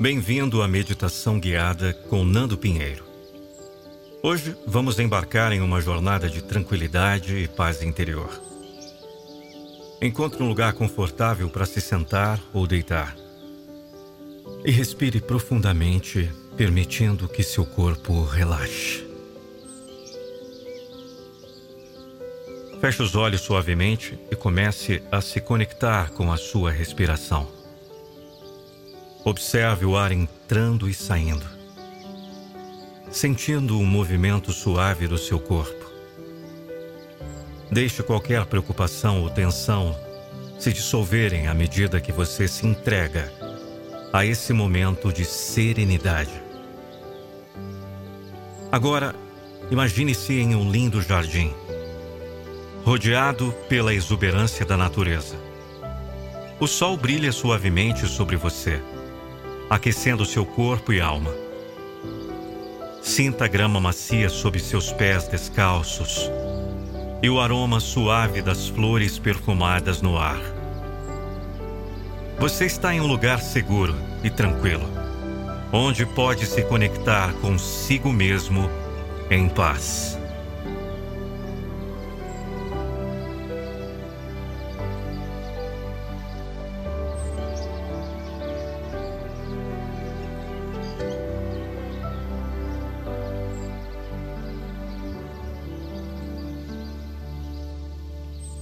Bem-vindo à meditação guiada com Nando Pinheiro. Hoje vamos embarcar em uma jornada de tranquilidade e paz interior. Encontre um lugar confortável para se sentar ou deitar. E respire profundamente, permitindo que seu corpo relaxe. Feche os olhos suavemente e comece a se conectar com a sua respiração. Observe o ar entrando e saindo, sentindo o movimento suave do seu corpo. Deixe qualquer preocupação ou tensão se dissolverem à medida que você se entrega a esse momento de serenidade. Agora, imagine-se em um lindo jardim rodeado pela exuberância da natureza. O sol brilha suavemente sobre você, aquecendo seu corpo e alma. Sinta a grama macia sob seus pés descalços e o aroma suave das flores perfumadas no ar. Você está em um lugar seguro e tranquilo, onde pode se conectar consigo mesmo em paz.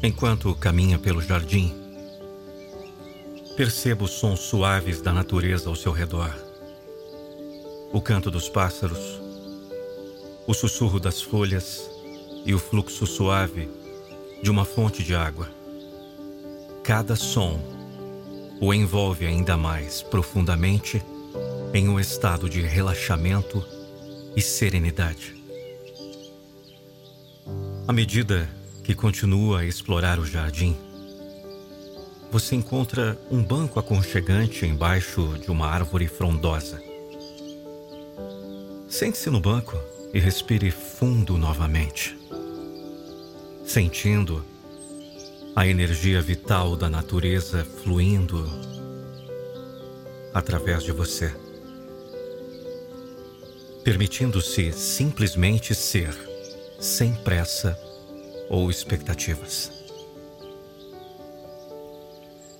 Enquanto caminha pelo jardim, perceba os sons suaves da natureza ao seu redor. O canto dos pássaros, o sussurro das folhas e o fluxo suave de uma fonte de água. Cada som o envolve ainda mais profundamente em um estado de relaxamento e serenidade. À medida que continua a explorar o jardim, você encontra um banco aconchegante embaixo de uma árvore frondosa. Sente-se no banco e respire fundo novamente, sentindo a energia vital da natureza fluindo através de você, permitindo-se simplesmente ser, sem pressa ou expectativas.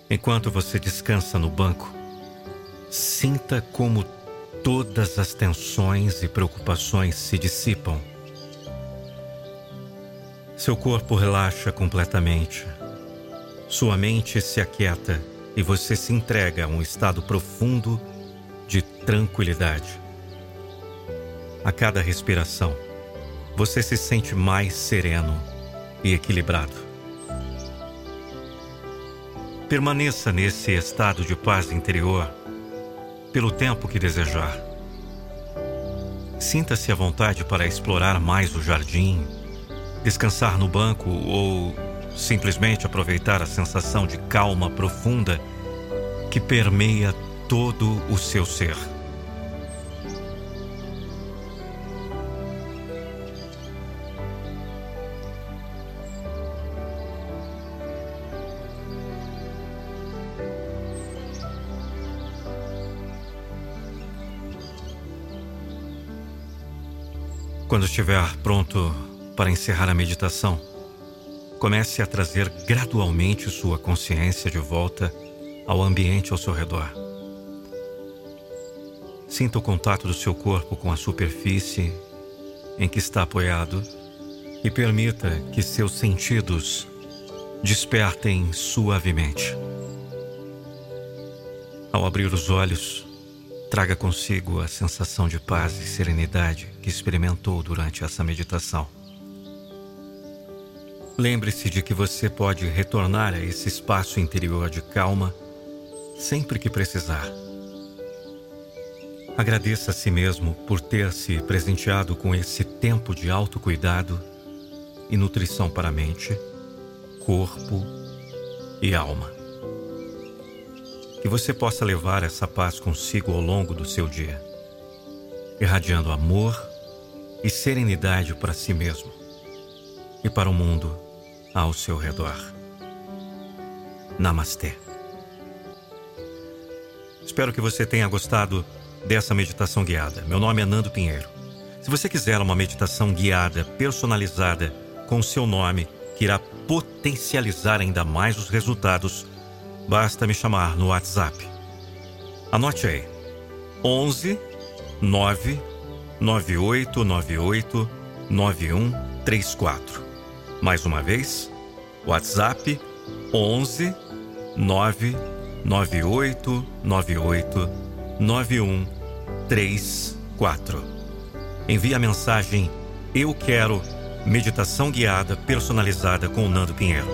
Enquanto você descansa no banco, sinta como todas as tensões e preocupações se dissipam. Seu corpo relaxa completamente. Sua mente se aquieta e você se entrega a um estado profundo de tranquilidade. A cada respiração, você se sente mais sereno e equilibrado. Permaneça nesse estado de paz interior pelo tempo que desejar. Sinta-se à vontade para explorar mais o jardim, descansar no banco ou simplesmente aproveitar a sensação de calma profunda que permeia todo o seu ser. Quando estiver pronto para encerrar a meditação, comece a trazer gradualmente sua consciência de volta ao ambiente ao seu redor. Sinta o contato do seu corpo com a superfície em que está apoiado e permita que seus sentidos despertem suavemente. Ao abrir os olhos, Traga consigo a sensação de paz e serenidade que experimentou durante essa meditação. Lembre-se de que você pode retornar a esse espaço interior de calma sempre que precisar. Agradeça a si mesmo por ter se presenteado com esse tempo de autocuidado e nutrição para a mente, corpo e alma que você possa levar essa paz consigo ao longo do seu dia, irradiando amor e serenidade para si mesmo e para o mundo ao seu redor. Namastê. Espero que você tenha gostado dessa meditação guiada. Meu nome é Nando Pinheiro. Se você quiser uma meditação guiada, personalizada, com seu nome, que irá potencializar ainda mais os resultados, basta me chamar no WhatsApp. Anote aí: 11 9 9898 9134. Mais uma vez, WhatsApp 11 99898 9134. Envie a mensagem Eu quero meditação guiada personalizada com o Nando Pinheiro.